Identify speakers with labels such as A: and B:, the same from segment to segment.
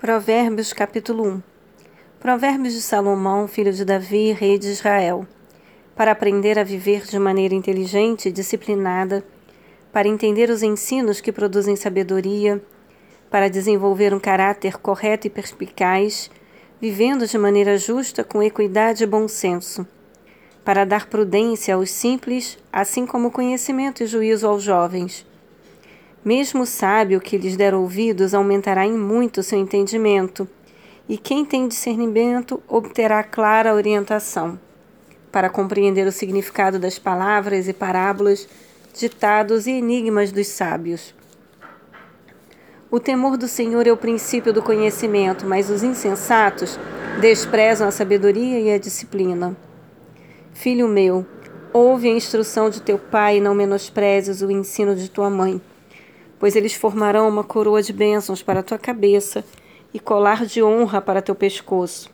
A: Provérbios capítulo 1 Provérbios de Salomão, filho de Davi, rei de Israel. Para aprender a viver de maneira inteligente e disciplinada, para entender os ensinos que produzem sabedoria, para desenvolver um caráter correto e perspicaz, vivendo de maneira justa com equidade e bom senso, para dar prudência aos simples, assim como conhecimento e juízo aos jovens mesmo o sábio que lhes der ouvidos aumentará em muito seu entendimento, e quem tem discernimento obterá clara orientação para compreender o significado das palavras e parábolas, ditados e enigmas dos sábios. O temor do Senhor é o princípio do conhecimento, mas os insensatos desprezam a sabedoria e a disciplina. Filho meu, ouve a instrução de teu pai e não menosprezes o ensino de tua mãe pois eles formarão uma coroa de bênçãos para a tua cabeça e colar de honra para teu pescoço.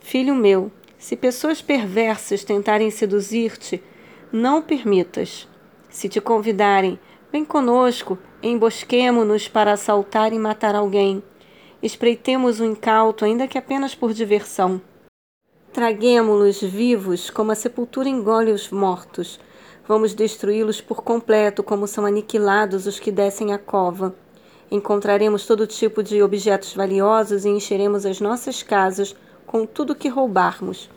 A: Filho meu, se pessoas perversas tentarem seduzir-te, não permitas. Se te convidarem, vem conosco, embosquemo-nos para assaltar e matar alguém. Espreitemos o incauto, ainda que apenas por diversão. Traguemo-los vivos, como a sepultura engole os mortos Vamos destruí-los por completo, como são aniquilados os que descem a cova. Encontraremos todo tipo de objetos valiosos e encheremos as nossas casas com tudo que roubarmos.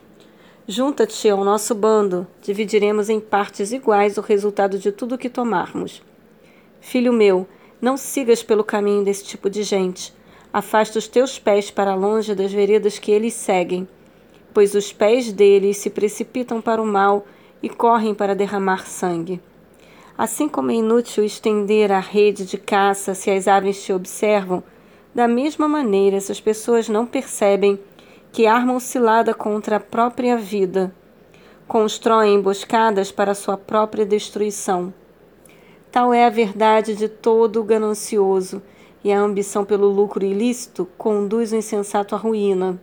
A: Junta-te ao nosso bando, dividiremos em partes iguais o resultado de tudo que tomarmos. Filho meu, não sigas pelo caminho desse tipo de gente. Afasta os teus pés para longe das veredas que eles seguem, pois os pés deles se precipitam para o mal e correm para derramar sangue. Assim como é inútil estender a rede de caça se as aves te observam, da mesma maneira essas pessoas não percebem que armam cilada contra a própria vida, constroem emboscadas para sua própria destruição. Tal é a verdade de todo o ganancioso, e a ambição pelo lucro ilícito conduz o insensato à ruína.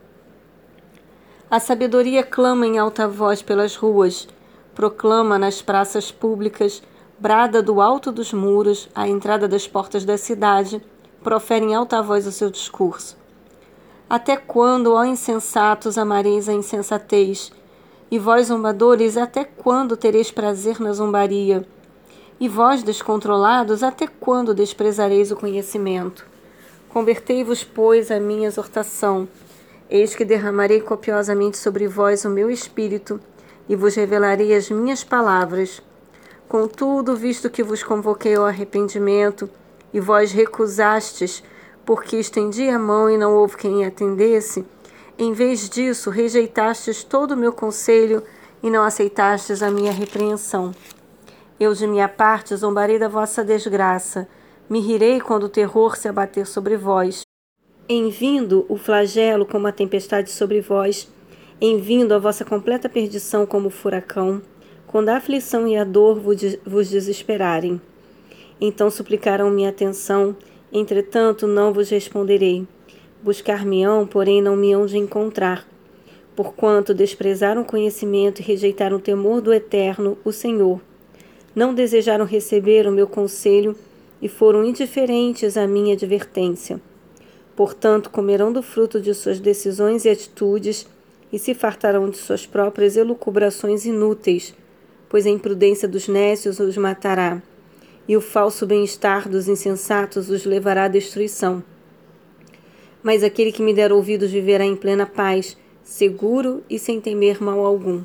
A: A sabedoria clama em alta voz pelas ruas, proclama nas praças públicas, brada do alto dos muros, à entrada das portas da cidade, profere em alta voz o seu discurso. Até quando, ó insensatos, amareis a insensatez? E vós, zombadores, até quando tereis prazer na zombaria? E vós, descontrolados, até quando desprezareis o conhecimento? Convertei-vos, pois, à minha exortação. Eis que derramarei copiosamente sobre vós o meu espírito e vos revelarei as minhas palavras. Contudo, visto que vos convoquei ao arrependimento, e vós recusastes, porque estendi a mão e não houve quem atendesse, em vez disso, rejeitastes todo o meu conselho e não aceitastes a minha repreensão. Eu, de minha parte, zombarei da vossa desgraça, me rirei quando o terror se abater sobre vós. Em vindo o flagelo como a tempestade sobre vós, em vindo a vossa completa perdição como furacão, quando a aflição e a dor vos desesperarem. Então suplicarão minha atenção, entretanto não vos responderei. Buscar-me-ão, porém não me hão de encontrar. Porquanto desprezaram o conhecimento e rejeitaram o temor do Eterno, o Senhor. Não desejaram receber o meu conselho e foram indiferentes à minha advertência. Portanto, comerão do fruto de suas decisões e atitudes e se fartarão de suas próprias elucubrações inúteis, pois a imprudência dos nécios os matará, e o falso bem-estar dos insensatos os levará à destruição. Mas aquele que me der ouvidos viverá em plena paz, seguro e sem temer mal algum.